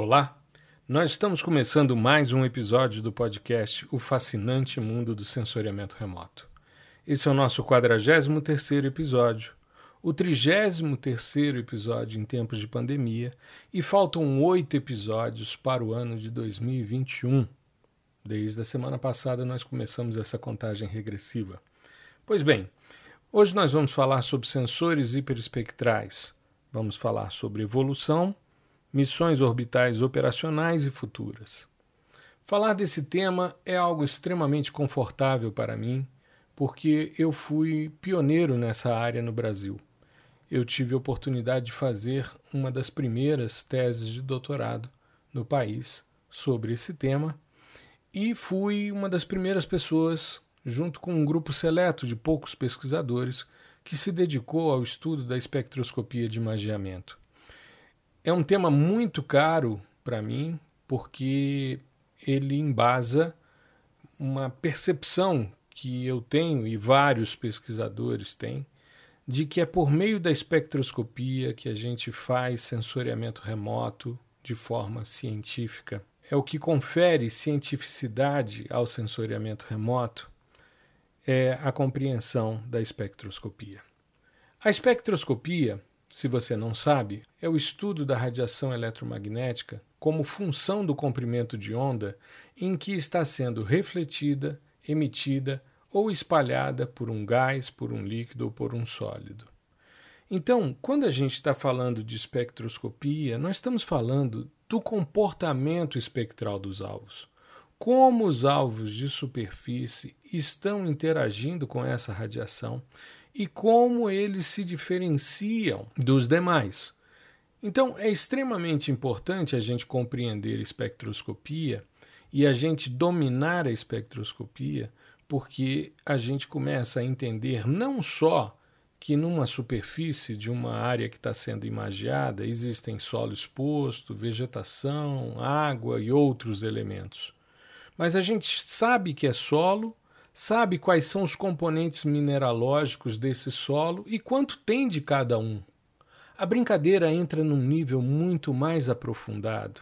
Olá, nós estamos começando mais um episódio do podcast O Fascinante Mundo do Sensoriamento Remoto. Esse é o nosso 43 episódio, o 33 episódio em tempos de pandemia e faltam oito episódios para o ano de 2021. Desde a semana passada nós começamos essa contagem regressiva. Pois bem, hoje nós vamos falar sobre sensores hiperespectrais, vamos falar sobre evolução missões orbitais operacionais e futuras. Falar desse tema é algo extremamente confortável para mim, porque eu fui pioneiro nessa área no Brasil. Eu tive a oportunidade de fazer uma das primeiras teses de doutorado no país sobre esse tema e fui uma das primeiras pessoas, junto com um grupo seleto de poucos pesquisadores, que se dedicou ao estudo da espectroscopia de imageamento. É um tema muito caro para mim, porque ele embasa uma percepção que eu tenho e vários pesquisadores têm de que é por meio da espectroscopia que a gente faz sensoriamento remoto de forma científica. É o que confere cientificidade ao sensoriamento remoto é a compreensão da espectroscopia. A espectroscopia se você não sabe, é o estudo da radiação eletromagnética como função do comprimento de onda em que está sendo refletida, emitida ou espalhada por um gás, por um líquido ou por um sólido. Então, quando a gente está falando de espectroscopia, nós estamos falando do comportamento espectral dos alvos. Como os alvos de superfície estão interagindo com essa radiação e como eles se diferenciam dos demais. Então, é extremamente importante a gente compreender espectroscopia e a gente dominar a espectroscopia, porque a gente começa a entender não só que numa superfície de uma área que está sendo imagiada existem solo exposto, vegetação, água e outros elementos. Mas a gente sabe que é solo sabe quais são os componentes mineralógicos desse solo e quanto tem de cada um. A brincadeira entra num nível muito mais aprofundado.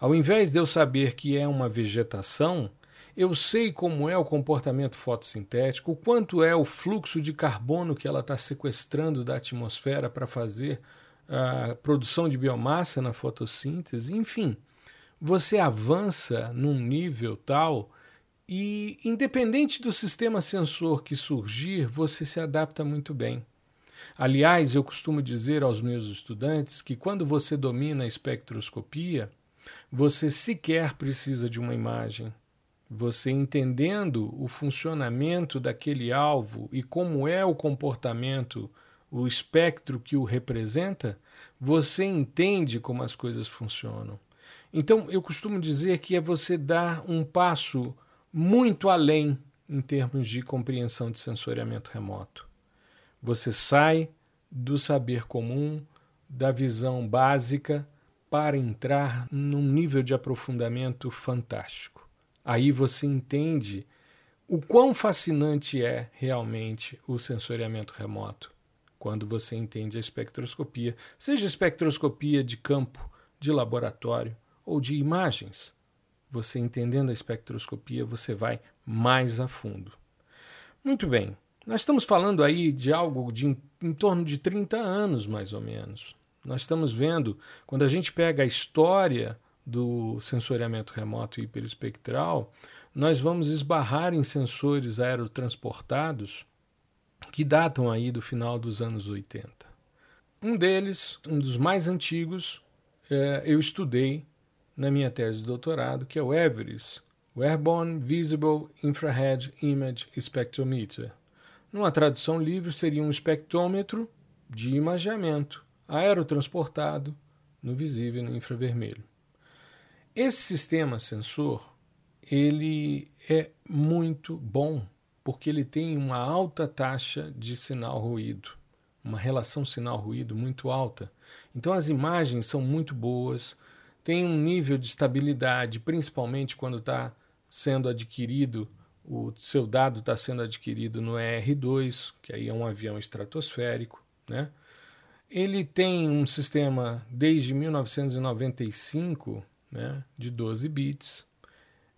Ao invés de eu saber que é uma vegetação, eu sei como é o comportamento fotossintético, o quanto é o fluxo de carbono que ela está sequestrando da atmosfera para fazer a produção de biomassa na fotossíntese, enfim. Você avança num nível tal e, independente do sistema sensor que surgir, você se adapta muito bem. Aliás, eu costumo dizer aos meus estudantes que quando você domina a espectroscopia, você sequer precisa de uma imagem. Você entendendo o funcionamento daquele alvo e como é o comportamento, o espectro que o representa, você entende como as coisas funcionam. Então, eu costumo dizer que é você dar um passo muito além em termos de compreensão de sensoriamento remoto. Você sai do saber comum, da visão básica, para entrar num nível de aprofundamento fantástico. Aí você entende o quão fascinante é realmente o sensoriamento remoto quando você entende a espectroscopia, seja espectroscopia de campo, de laboratório ou de imagens você entendendo a espectroscopia, você vai mais a fundo. Muito bem, nós estamos falando aí de algo de em, em torno de 30 anos, mais ou menos. Nós estamos vendo, quando a gente pega a história do sensoriamento remoto hiperespectral, nós vamos esbarrar em sensores aerotransportados que datam aí do final dos anos 80. Um deles, um dos mais antigos, é, eu estudei na minha tese de doutorado, que é o EVIRIS, o Airborne Visible Infrared Image Spectrometer. Numa tradução livre, seria um espectrômetro de imageamento aerotransportado no visível e no infravermelho. Esse sistema sensor ele é muito bom porque ele tem uma alta taxa de sinal-ruído, uma relação sinal-ruído muito alta. Então as imagens são muito boas, tem um nível de estabilidade, principalmente quando está sendo adquirido, o seu dado está sendo adquirido no ER2, que aí é um avião estratosférico, né? Ele tem um sistema desde 1995 né, de 12 bits.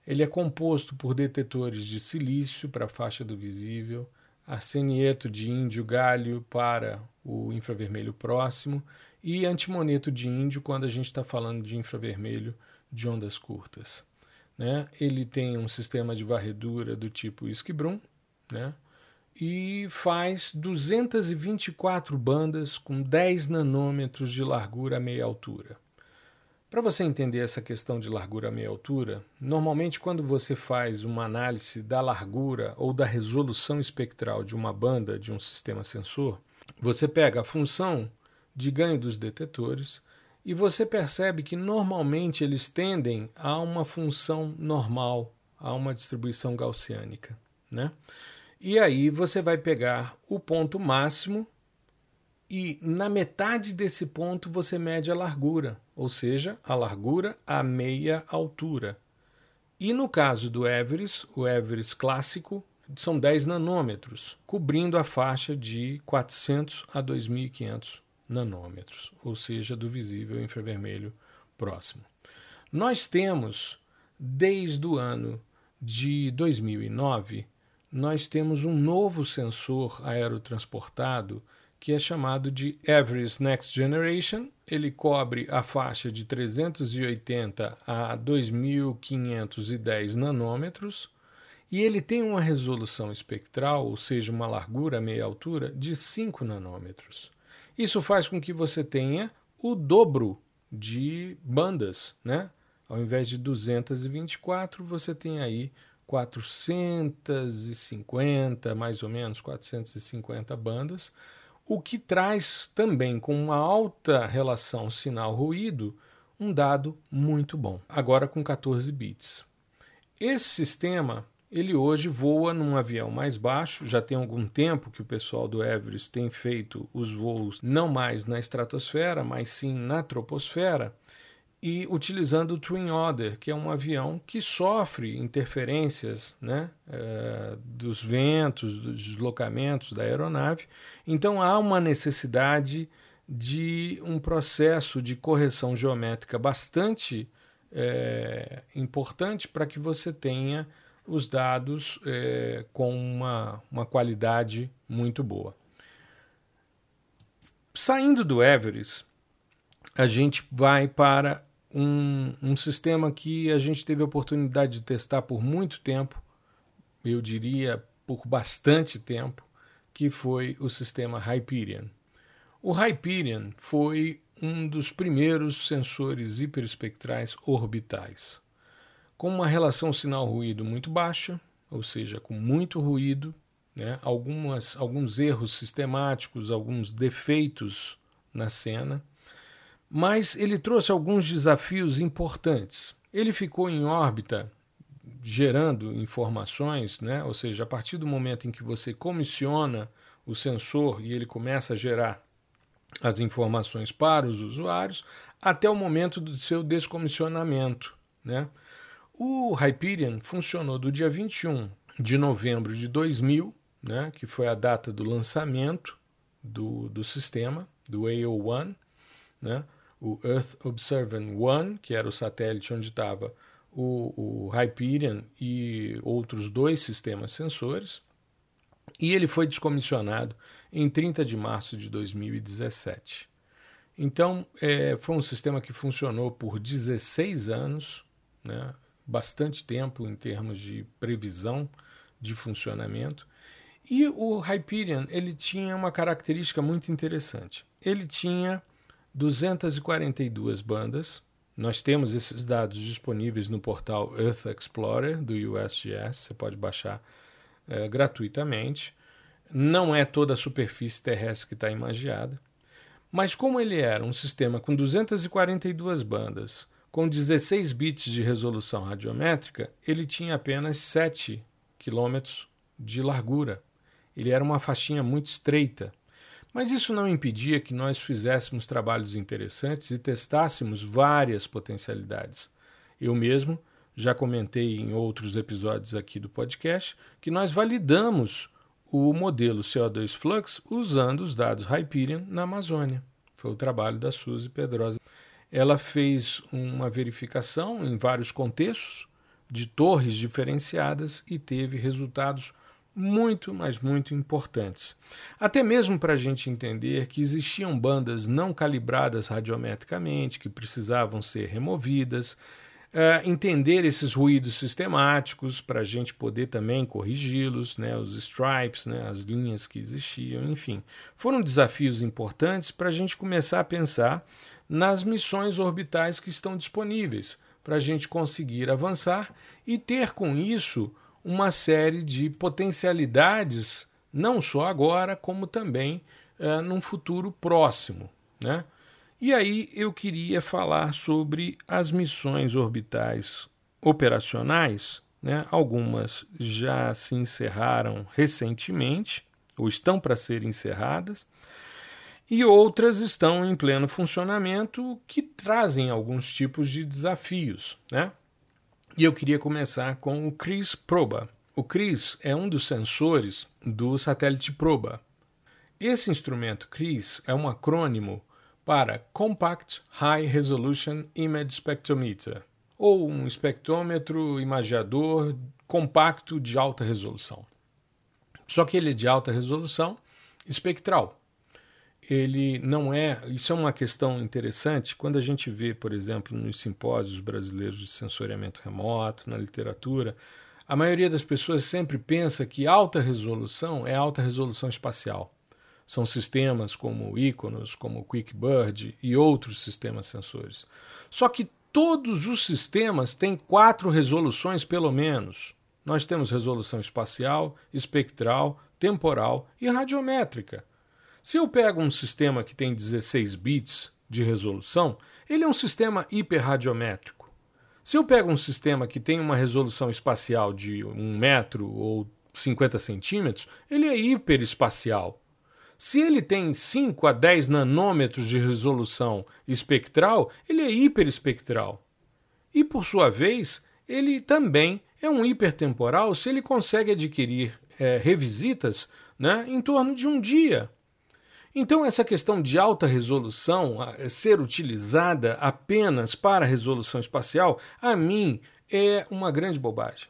Ele é composto por detetores de silício para a faixa do visível, arsenieto de índio galho para o infravermelho próximo e antimoneto de índio quando a gente está falando de infravermelho de ondas curtas. Né? Ele tem um sistema de varredura do tipo Iskibrum, né? e faz 224 bandas com 10 nanômetros de largura a meia altura. Para você entender essa questão de largura a meia altura, normalmente quando você faz uma análise da largura ou da resolução espectral de uma banda de um sistema sensor, você pega a função de ganho dos detetores e você percebe que normalmente eles tendem a uma função normal, a uma distribuição gaussiânica, né? E aí você vai pegar o ponto máximo e na metade desse ponto você mede a largura, ou seja, a largura a meia altura. E no caso do Everest, o Everest clássico, são 10 nanômetros, cobrindo a faixa de 400 a 2500 nanômetros, ou seja, do visível infravermelho próximo. Nós temos, desde o ano de 2009, nós temos um novo sensor aerotransportado que é chamado de Everest Next Generation. Ele cobre a faixa de 380 a 2510 nanômetros e ele tem uma resolução espectral, ou seja, uma largura meia altura de 5 nanômetros. Isso faz com que você tenha o dobro de bandas, né? Ao invés de 224, você tem aí 450, mais ou menos 450 bandas, o que traz também com uma alta relação sinal-ruído um dado muito bom, agora com 14 bits. Esse sistema ele hoje voa num avião mais baixo, já tem algum tempo que o pessoal do Everest tem feito os voos não mais na estratosfera, mas sim na troposfera, e utilizando o Twin Otter, que é um avião que sofre interferências né, é, dos ventos, dos deslocamentos da aeronave. Então há uma necessidade de um processo de correção geométrica bastante é, importante para que você tenha os dados é, com uma, uma qualidade muito boa. Saindo do Everest, a gente vai para um, um sistema que a gente teve a oportunidade de testar por muito tempo, eu diria por bastante tempo, que foi o sistema Hyperion. O Hyperion foi um dos primeiros sensores hiperespectrais orbitais, com uma relação sinal-ruído muito baixa, ou seja, com muito ruído, né, algumas, alguns erros sistemáticos, alguns defeitos na cena mas ele trouxe alguns desafios importantes. Ele ficou em órbita gerando informações, né? ou seja, a partir do momento em que você comissiona o sensor e ele começa a gerar as informações para os usuários, até o momento do seu descomissionamento. Né? O Hyperion funcionou do dia 21 de novembro de 2000, né? que foi a data do lançamento do, do sistema, do AO1, né? o Earth Observing One, que era o satélite onde estava o, o Hyperion e outros dois sistemas sensores, e ele foi descomissionado em 30 de março de 2017. Então, é, foi um sistema que funcionou por 16 anos, né, bastante tempo em termos de previsão de funcionamento. E o Hyperion ele tinha uma característica muito interessante. Ele tinha 242 bandas. Nós temos esses dados disponíveis no portal Earth Explorer do USGS, você pode baixar é, gratuitamente. Não é toda a superfície terrestre que está imagiada. Mas como ele era um sistema com 242 bandas, com 16 bits de resolução radiométrica, ele tinha apenas 7 quilômetros de largura. Ele era uma faixinha muito estreita. Mas isso não impedia que nós fizéssemos trabalhos interessantes e testássemos várias potencialidades. Eu mesmo já comentei em outros episódios aqui do podcast que nós validamos o modelo CO2 Flux usando os dados Hyperion na Amazônia. Foi o trabalho da Suzy Pedrosa. Ela fez uma verificação em vários contextos de torres diferenciadas e teve resultados muito, mas muito importantes. Até mesmo para a gente entender que existiam bandas não calibradas radiometricamente, que precisavam ser removidas, uh, entender esses ruídos sistemáticos para a gente poder também corrigi-los, né, os stripes, né, as linhas que existiam, enfim. Foram desafios importantes para a gente começar a pensar nas missões orbitais que estão disponíveis, para a gente conseguir avançar e ter com isso uma série de potencialidades, não só agora, como também uh, num futuro próximo. Né? E aí eu queria falar sobre as missões orbitais operacionais. Né? Algumas já se encerraram recentemente, ou estão para ser encerradas, e outras estão em pleno funcionamento que trazem alguns tipos de desafios. Né? E eu queria começar com o CRIS Proba. O CRIS é um dos sensores do satélite Proba. Esse instrumento CRIS é um acrônimo para Compact High Resolution Image Spectrometer, ou um espectrômetro imagiador compacto de alta resolução. Só que ele é de alta resolução espectral. Ele não é. Isso é uma questão interessante quando a gente vê, por exemplo, nos simpósios brasileiros de sensoriamento remoto, na literatura, a maioria das pessoas sempre pensa que alta resolução é alta resolução espacial. São sistemas como Iconos, como QuickBird e outros sistemas sensores. Só que todos os sistemas têm quatro resoluções pelo menos. Nós temos resolução espacial, espectral, temporal e radiométrica. Se eu pego um sistema que tem 16 bits de resolução, ele é um sistema hiperradiométrico. Se eu pego um sistema que tem uma resolução espacial de 1 metro ou 50 centímetros, ele é hiperespacial. Se ele tem 5 a 10 nanômetros de resolução espectral, ele é hiperespectral. E, por sua vez, ele também é um hipertemporal se ele consegue adquirir é, revisitas né, em torno de um dia. Então, essa questão de alta resolução ser utilizada apenas para resolução espacial, a mim, é uma grande bobagem.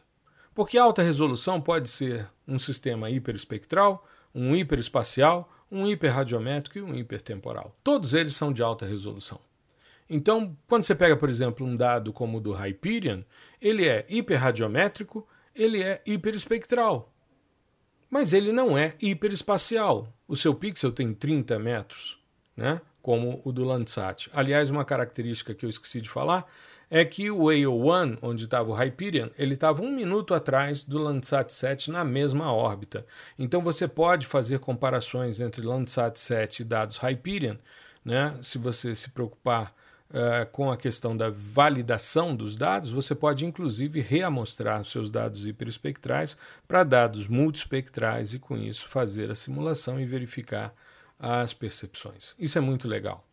Porque alta resolução pode ser um sistema hiperespectral, um hiperespacial, um hiperradiométrico e um hipertemporal. Todos eles são de alta resolução. Então, quando você pega, por exemplo, um dado como o do Hyperion, ele é hiperradiométrico, ele é hiperespectral. Mas ele não é hiperespacial. O seu pixel tem 30 metros, né? como o do Landsat. Aliás, uma característica que eu esqueci de falar é que o AO1, onde estava o Hyperion, ele estava um minuto atrás do Landsat 7 na mesma órbita. Então você pode fazer comparações entre Landsat 7 e dados Hyperion, né? se você se preocupar uh, com a questão da validação dos dados, você pode inclusive reamostrar seus dados hiperespectrais para dados multispectrais e com isso fazer a simulação e verificar as percepções. Isso é muito legal.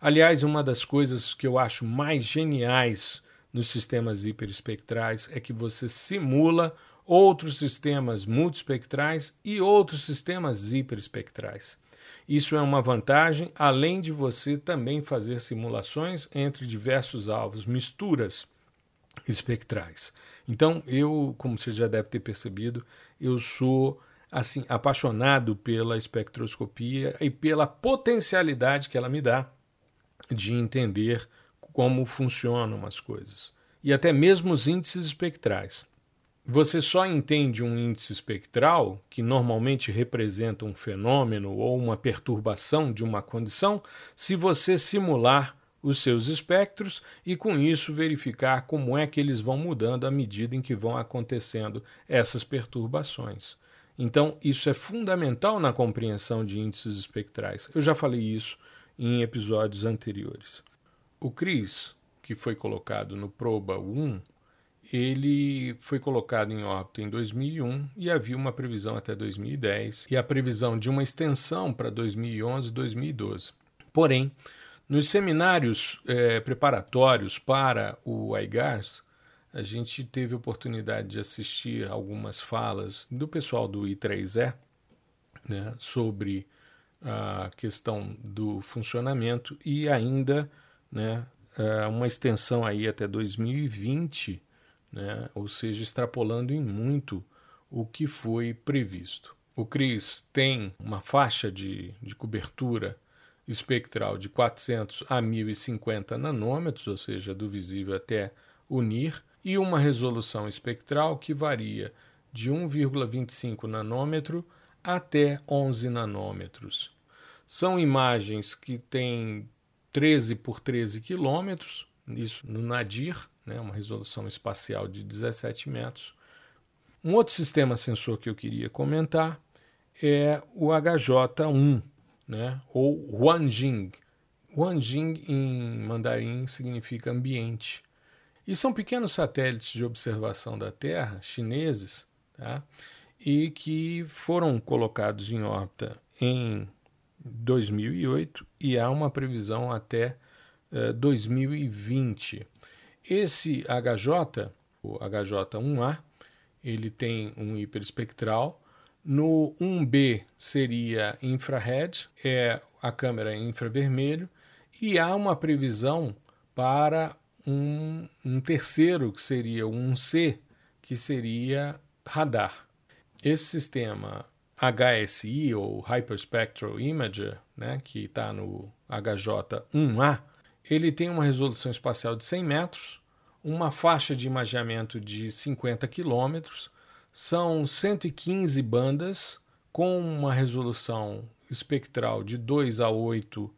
Aliás, uma das coisas que eu acho mais geniais nos sistemas hiperespectrais é que você simula outros sistemas multispectrais e outros sistemas hiperespectrais. Isso é uma vantagem, além de você também fazer simulações entre diversos alvos, misturas espectrais. Então, eu, como você já deve ter percebido, eu sou assim apaixonado pela espectroscopia e pela potencialidade que ela me dá de entender como funcionam as coisas. E até mesmo os índices espectrais. Você só entende um índice espectral, que normalmente representa um fenômeno ou uma perturbação de uma condição, se você simular os seus espectros e, com isso, verificar como é que eles vão mudando à medida em que vão acontecendo essas perturbações. Então, isso é fundamental na compreensão de índices espectrais. Eu já falei isso em episódios anteriores. O CRIS, que foi colocado no Proba 1, ele foi colocado em órbita em 2001 e havia uma previsão até 2010 e a previsão de uma extensão para 2011 e 2012. Porém, nos seminários eh, preparatórios para o IGARS, a gente teve oportunidade de assistir algumas falas do pessoal do I3E né, sobre a questão do funcionamento e ainda né, é, uma extensão aí até 2020, né, ou seja, extrapolando em muito o que foi previsto. O CRIS tem uma faixa de, de cobertura espectral de 400 a 1050 nanômetros, ou seja, do visível até o NIR, e uma resolução espectral que varia de 1,25 nanômetro até 11 nanômetros. São imagens que têm 13 por 13 quilômetros, isso no Nadir, né, uma resolução espacial de 17 metros. Um outro sistema sensor que eu queria comentar é o HJ1, né, ou Huanjing. Huanjing em mandarim significa ambiente. E são pequenos satélites de observação da Terra, chineses, tá? e que foram colocados em órbita em 2008 e há uma previsão até eh, 2020. Esse HJ, o HJ1A, ele tem um hiperespectral. No 1B seria infrared, é a câmera infravermelho, e há uma previsão para um, um terceiro, que seria o 1C, que seria radar. Esse sistema HSI, ou Hyperspectral Imager, né, que está no HJ1A, ele tem uma resolução espacial de 100 metros, uma faixa de imageamento de 50 quilômetros, são 115 bandas com uma resolução espectral de 2 a 8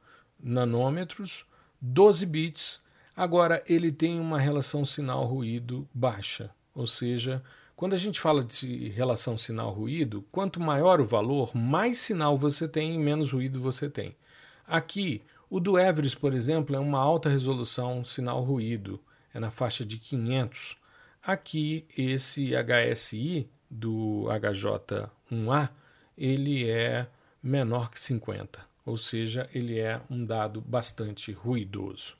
nanômetros, 12 bits. Agora, ele tem uma relação sinal-ruído baixa, ou seja, quando a gente fala de relação sinal-ruído, quanto maior o valor, mais sinal você tem e menos ruído você tem. Aqui, o do Everest, por exemplo, é uma alta resolução sinal-ruído, é na faixa de 500. Aqui, esse HSI do HJ1A, ele é menor que 50, ou seja, ele é um dado bastante ruidoso.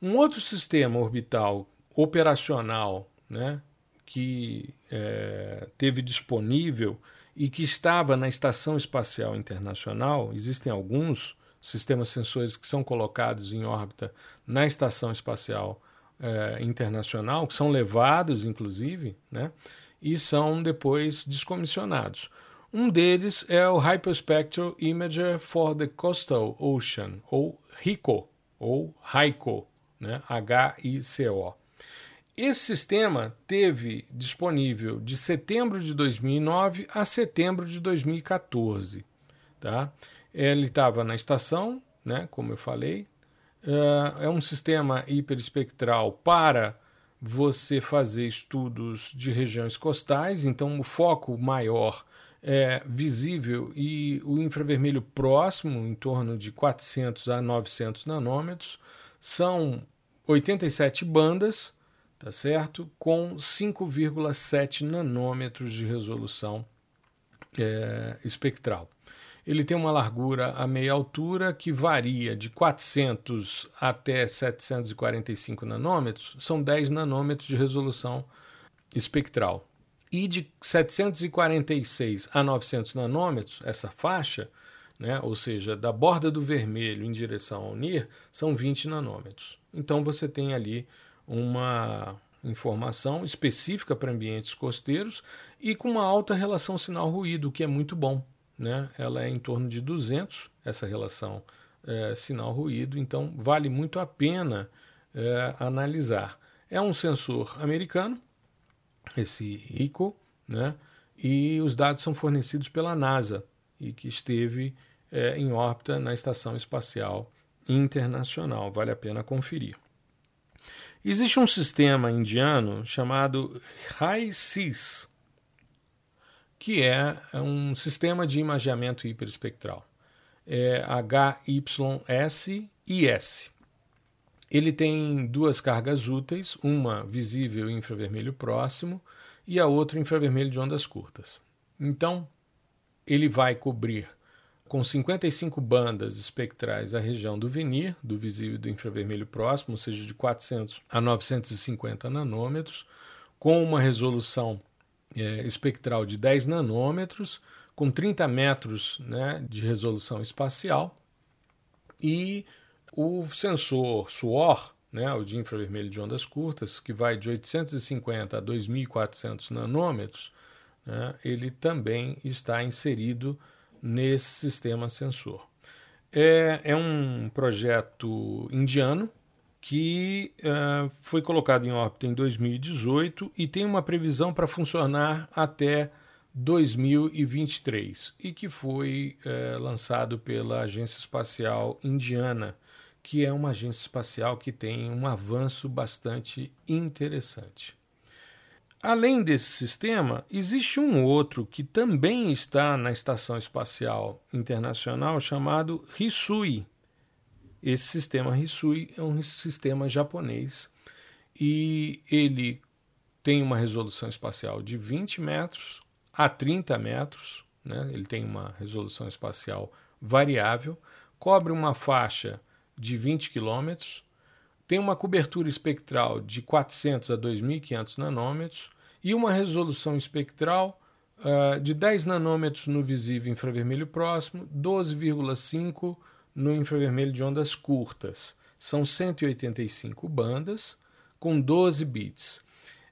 Um outro sistema orbital operacional né, que é, teve disponível e que estava na Estação Espacial Internacional, existem alguns sistemas sensores que são colocados em órbita na Estação Espacial é, Internacional, que são levados, inclusive, né, e são depois descomissionados. Um deles é o Hyperspectral Imager for the Coastal Ocean, ou HICO, ou HICO, né, H-I-C-O. Esse sistema teve disponível de setembro de 2009 a setembro de 2014. Tá? Ele estava na estação, né, como eu falei. Uh, é um sistema hiperespectral para você fazer estudos de regiões costais, então o foco maior é visível e o infravermelho próximo, em torno de 400 a 900 nanômetros. São 87 bandas tá certo? Com 5,7 nanômetros de resolução é, espectral. Ele tem uma largura a meia altura que varia de 400 até 745 nanômetros, são 10 nanômetros de resolução espectral. E de 746 a 900 nanômetros, essa faixa, né, ou seja, da borda do vermelho em direção ao NIR, são 20 nanômetros. Então você tem ali uma informação específica para ambientes costeiros e com uma alta relação sinal-ruído, o que é muito bom. Né? Ela é em torno de 200, essa relação é, sinal-ruído, então vale muito a pena é, analisar. É um sensor americano, esse ICO, né? e os dados são fornecidos pela NASA, e que esteve é, em órbita na Estação Espacial Internacional. Vale a pena conferir. Existe um sistema indiano chamado HISIS, que é um sistema de imageamento hiperespectral. É HYSIS. Ele tem duas cargas úteis, uma visível infravermelho próximo e a outra infravermelho de ondas curtas. Então, ele vai cobrir com 55 bandas espectrais a região do vinir, do visível e do infravermelho próximo, ou seja, de 400 a 950 nanômetros, com uma resolução é, espectral de 10 nanômetros, com 30 metros né, de resolução espacial e o sensor SUOR, né, o de infravermelho de ondas curtas, que vai de 850 a 2.400 nanômetros, né, ele também está inserido nesse sistema sensor. É, é um projeto indiano que uh, foi colocado em órbita em 2018 e tem uma previsão para funcionar até 2023 e que foi uh, lançado pela Agência Espacial Indiana, que é uma agência espacial que tem um avanço bastante interessante. Além desse sistema, existe um outro que também está na Estação Espacial Internacional chamado Hisui. Esse sistema Hisui é um sistema japonês e ele tem uma resolução espacial de 20 metros a 30 metros, né? ele tem uma resolução espacial variável, cobre uma faixa de 20 quilômetros tem uma cobertura espectral de 400 a 2.500 nanômetros e uma resolução espectral uh, de 10 nanômetros no visível infravermelho próximo, 12,5 no infravermelho de ondas curtas. São 185 bandas com 12 bits.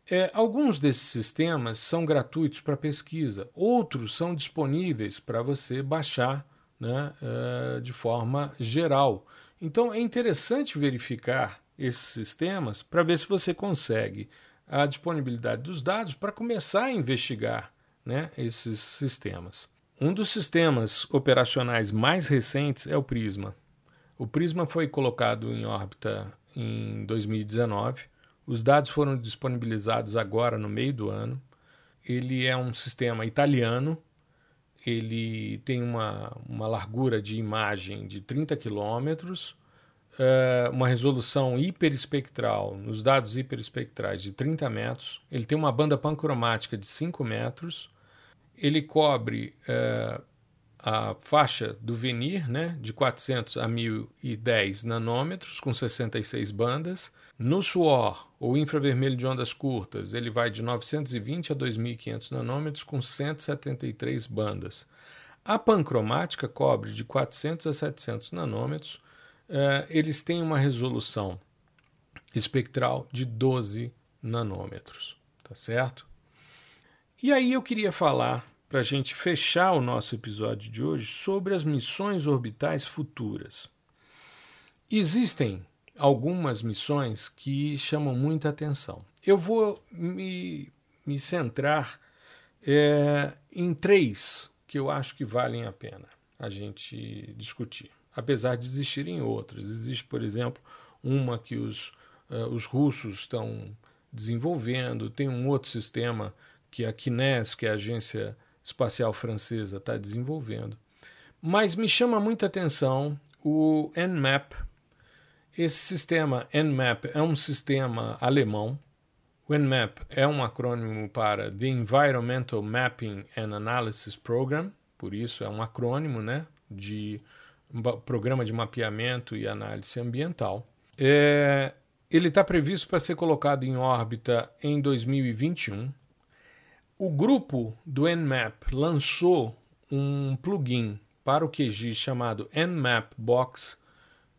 É, alguns desses sistemas são gratuitos para pesquisa, outros são disponíveis para você baixar né, uh, de forma geral. Então é interessante verificar esses sistemas para ver se você consegue a disponibilidade dos dados para começar a investigar né, esses sistemas. Um dos sistemas operacionais mais recentes é o Prisma. O Prisma foi colocado em órbita em 2019. Os dados foram disponibilizados agora no meio do ano. Ele é um sistema italiano. Ele tem uma, uma largura de imagem de 30 quilômetros uh, uma resolução hiperespectral, nos dados hiperespectrais de 30 metros, ele tem uma banda pancromática de 5 metros, ele cobre uh, a faixa do Venir, né, de 400 a 1010 nanômetros, com 66 bandas. No SUOR, ou infravermelho de ondas curtas, ele vai de 920 a 2500 nanômetros, com 173 bandas. A pancromática cobre de 400 a 700 nanômetros, uh, eles têm uma resolução espectral de 12 nanômetros, tá certo? E aí eu queria falar, para a gente fechar o nosso episódio de hoje, sobre as missões orbitais futuras. Existem algumas missões que chamam muita atenção. Eu vou me, me centrar é, em três que eu acho que valem a pena a gente discutir apesar de existirem outras. Existe, por exemplo, uma que os, uh, os russos estão desenvolvendo, tem um outro sistema que a Kines, que é a agência espacial francesa, está desenvolvendo. Mas me chama muita atenção o Nmap. Esse sistema Nmap é um sistema alemão. O Nmap é um acrônimo para The Environmental Mapping and Analysis Program, por isso é um acrônimo né, de programa de mapeamento e análise ambiental. É, ele está previsto para ser colocado em órbita em 2021. O grupo do Nmap lançou um plugin para o QGIS chamado Nmap Box,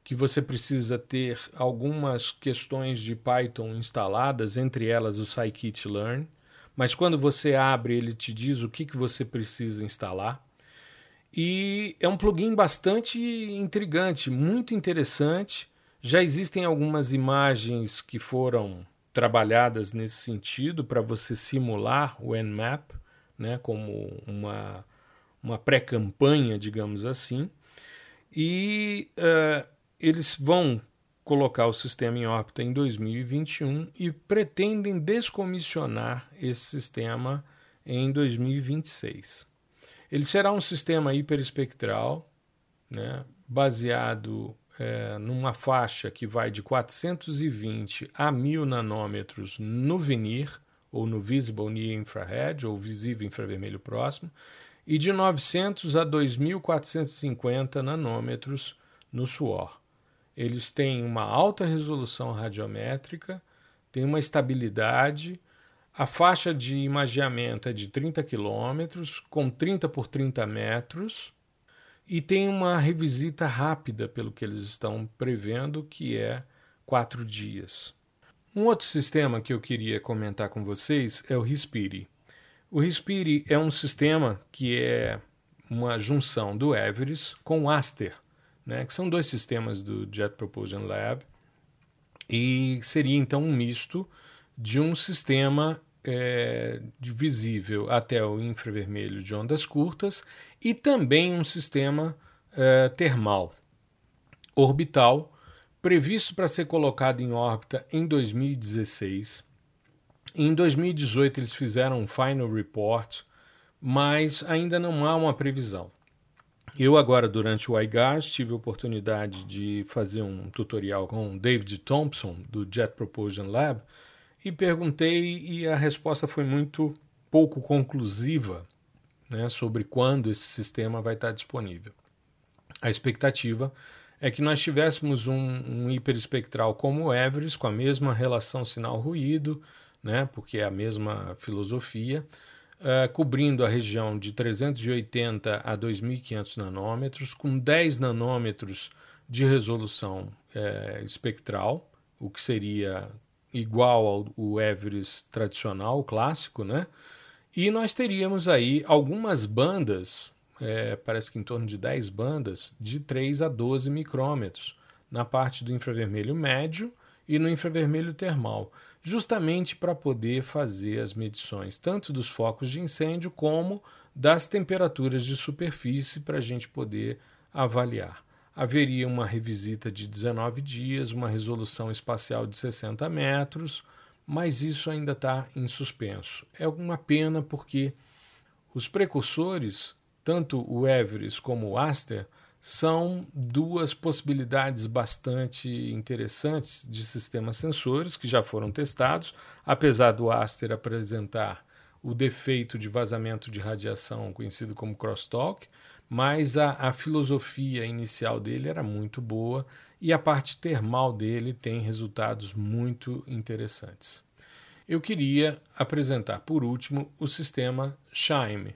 que você precisa ter algumas questões de Python instaladas, entre elas o scikit-learn. Mas quando você abre, ele te diz o que, que você precisa instalar. E é um plugin bastante intrigante, muito interessante. Já existem algumas imagens que foram trabalhadas nesse sentido para você simular o Nmap, né, como uma, uma pré-campanha, digamos assim. E uh, eles vão colocar o sistema em órbita em 2021 e pretendem descomissionar esse sistema em 2026. Ele será um sistema hiperespectral, né, baseado é, numa faixa que vai de 420 a 1000 nanômetros no VNIR, ou no Visible Near Infrared, ou visível infravermelho próximo, e de 900 a 2450 nanômetros no SUOR. Eles têm uma alta resolução radiométrica, têm uma estabilidade A faixa de imageamento é de 30 quilômetros, com 30 por 30 metros, e tem uma revisita rápida, pelo que eles estão prevendo, que é quatro dias. Um outro sistema que eu queria comentar com vocês é o Respire. O Respire é um sistema que é uma junção do Everest com o Aster, né, que são dois sistemas do Jet Propulsion Lab, e seria então um misto de um sistema é, visível até o infravermelho de ondas curtas e também um sistema é, termal orbital previsto para ser colocado em órbita em 2016. Em 2018 eles fizeram um final report, mas ainda não há uma previsão. Eu agora, durante o iGAS, tive a oportunidade de fazer um tutorial com David Thompson, do Jet Propulsion Lab, e perguntei e a resposta foi muito pouco conclusiva né, sobre quando esse sistema vai estar disponível. A expectativa é que nós tivéssemos um, um hiperespectral como o Everest, com a mesma relação sinal-ruído, né, porque é a mesma filosofia, uh, cobrindo a região de 380 a 2.500 nanômetros, com 10 nanômetros de resolução uh, espectral, o que seria igual ao Everest tradicional, clássico, né? E nós teríamos aí algumas bandas, é, parece que em torno de 10 bandas, de 3 a 12 micrômetros, na parte do infravermelho médio e no infravermelho termal justamente para poder fazer as medições tanto dos focos de incêndio como das temperaturas de superfície para a gente poder avaliar. Haveria uma revisita de 19 dias, uma resolução espacial de 60 metros, mas isso ainda está em suspenso. É uma pena porque os precursores, tanto o Everest como o Aster, são duas possibilidades bastante interessantes de sistemas sensores que já foram testados, apesar do Aster apresentar o defeito de vazamento de radiação conhecido como crosstalk, mas a, a filosofia inicial dele era muito boa e a parte termal dele tem resultados muito interessantes. Eu queria apresentar por último o sistema SHIME.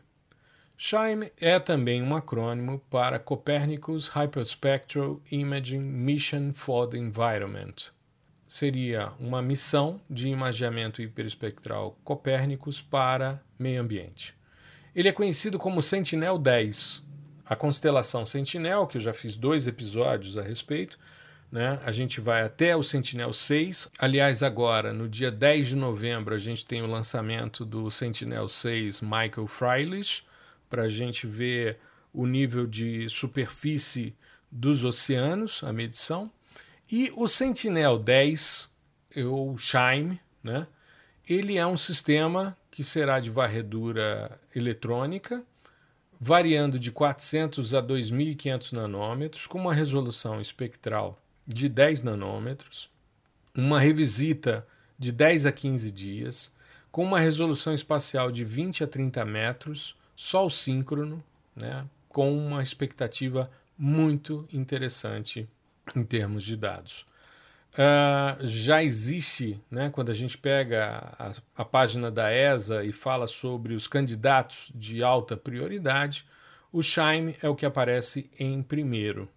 SHIME é também um acrônimo para Copernicus Hyperspectral Imaging Mission for the Environment. Seria uma missão de imageamento hiperespectral Copérnicos para meio ambiente. Ele é conhecido como Sentinel-10. A constelação Sentinel, que eu já fiz dois episódios a respeito, né? A gente vai até o Sentinel 6. Aliás, agora, no dia 10 de novembro, a gente tem o lançamento do Sentinel 6 Michael Freilich, para a gente ver o nível de superfície dos oceanos, a medição. E o Sentinel-10, ou Chime, né? ele é um sistema que será de varredura eletrônica, variando de 400 a 2.500 nanômetros, com uma resolução espectral de 10 nanômetros, uma revisita de 10 a 15 dias, com uma resolução espacial de 20 a 30 metros, sol síncrono, né, com uma expectativa muito interessante em termos de dados. Uh, já existe, né, quando a gente pega a, a, página da ESA e fala sobre os candidatos de alta prioridade, o Shime é o que aparece em primeiro.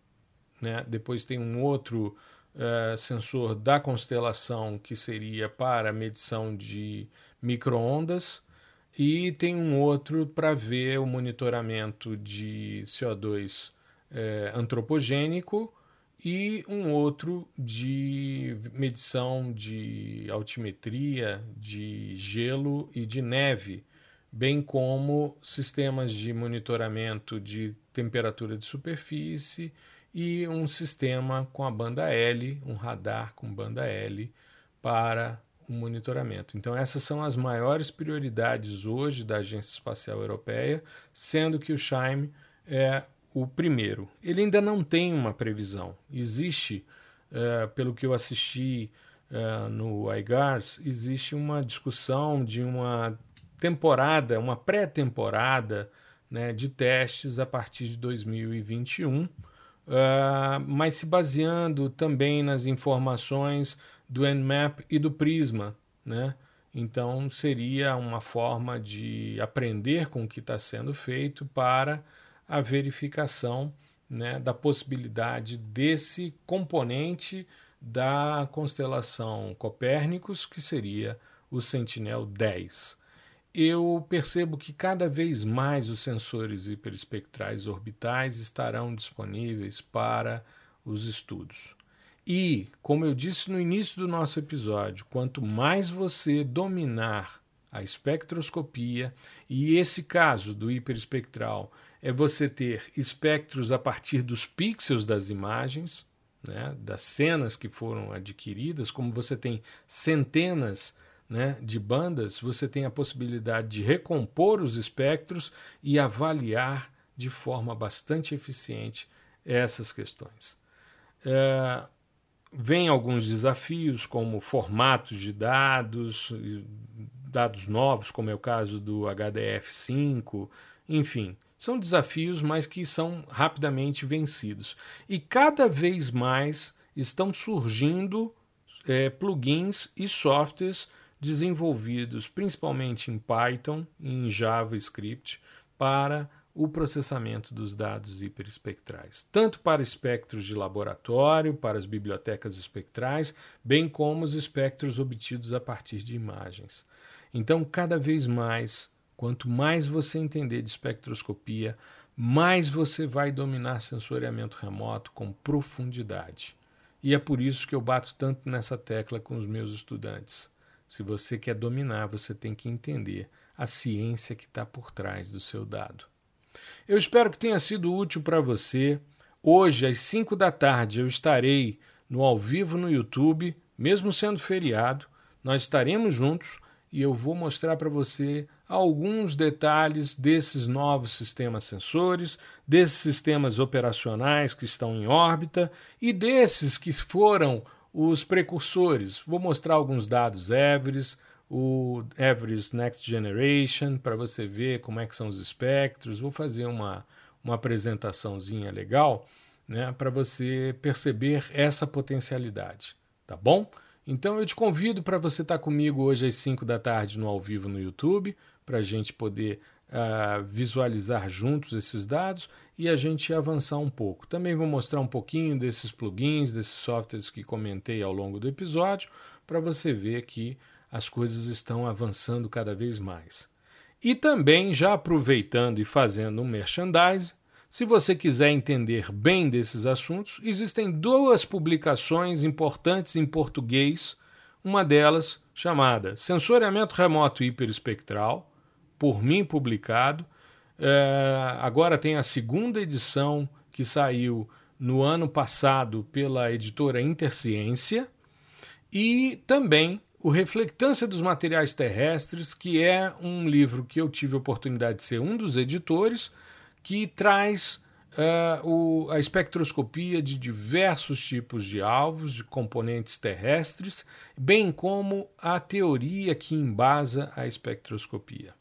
Né? Depois tem um outro uh, sensor da constelação que seria para medição de microondas e tem um outro para ver o monitoramento de CO2 é, antropogênico e um outro de medição de altimetria, de gelo e de neve, bem como sistemas de monitoramento de temperatura de superfície e um sistema com a banda L, um radar com banda L para o monitoramento. Então, essas são as maiores prioridades hoje da Agência Espacial Europeia, sendo que o Shime é o primeiro. Ele ainda não tem uma previsão. Existe, uh, pelo que eu assisti uh, no iGars, existe uma discussão de uma temporada, uma pré-temporada né, de testes a partir de 2021. Uh, mas se baseando também nas informações do Nmap e do Prisma, né? Então, seria uma forma de aprender com o que está sendo feito para a verificação né, da possibilidade desse componente da constelação Copérnicos, que seria o Sentinel 10. Eu percebo que cada vez mais os sensores hiperespectrais orbitais estarão disponíveis para os estudos. E, como eu disse no início do nosso episódio, quanto mais você dominar a espectroscopia, e esse caso do hiperespectral é você ter espectros a partir dos pixels das imagens, né, das cenas que foram adquiridas, como você tem centenas né, de bandas, você tem a possibilidade de recompor os espectros e avaliar de forma bastante eficiente essas questões. É, vem alguns desafios, como formatos de dados, dados novos, como é o caso do HDF5, enfim, são desafios, mas que são rapidamente vencidos. E cada vez mais estão surgindo é, plugins e softwares desenvolvidos principalmente em Python e em JavaScript para o processamento dos dados hiperespectrais, tanto para espectros de laboratório, para as bibliotecas espectrais, bem como os espectros obtidos a partir de imagens. Então, cada vez mais, quanto mais você entender de espectroscopia, mais você vai dominar sensoriamento remoto com profundidade. E é por isso que eu bato tanto nessa tecla com os meus estudantes. Se você quer dominar, você tem que entender a ciência que está por trás do seu dado. Eu espero que tenha sido útil para você. Hoje, às 5 da tarde, eu estarei no ao vivo no YouTube, mesmo sendo feriado. Nós estaremos juntos e eu vou mostrar para você alguns detalhes desses novos sistemas sensores, desses sistemas operacionais que estão em órbita e desses que foram os precursores. Vou mostrar alguns dados Everest, o Everest Next Generation, para você ver como é que são os espectros. Vou fazer uma, uma apresentaçãozinha legal né, para você perceber essa potencialidade, tá bom? Então eu te convido para você estar tá comigo hoje às 5 da tarde no ao vivo no YouTube, para a gente poder uh, visualizar juntos esses dados e a gente avançar um pouco. Também vou mostrar um pouquinho desses plugins, desses softwares que comentei ao longo do episódio, para você ver que as coisas estão avançando cada vez mais. E também, já aproveitando e fazendo um merchandise, se você quiser entender bem desses assuntos, existem duas publicações importantes em português, uma delas chamada Sensoriamento Remoto Hiperespectral, por mim publicado. É, agora tem a segunda edição que saiu no ano passado pela editora Interciência e também o Reflectância dos Materiais Terrestres, que é um livro que eu tive a oportunidade de ser um dos editores, que traz uh, o, a espectroscopia de diversos tipos de alvos, de componentes terrestres, bem como a teoria que embasa a espectroscopia.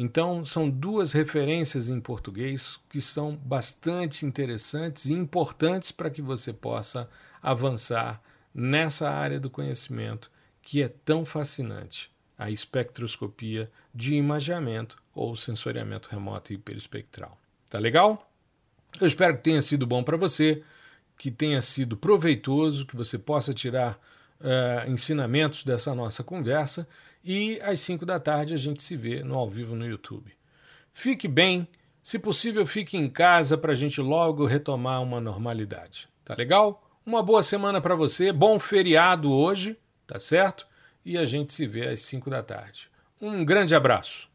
Então, são duas referências em português que são bastante interessantes e importantes para que você possa avançar nessa área do conhecimento que é tão fascinante, a espectroscopia de imageamento ou sensoriamento remoto hiperespectral. Tá legal? Eu espero que tenha sido bom para você, que tenha sido proveitoso, que você possa tirar uh, ensinamentos dessa nossa conversa e às 5 da tarde a gente se vê no ao vivo no YouTube. Fique bem, se possível, fique em casa para a gente logo retomar uma normalidade. Tá legal? Uma boa semana para você, bom feriado hoje tá certo? E a gente se vê às 5 da tarde. Um grande abraço.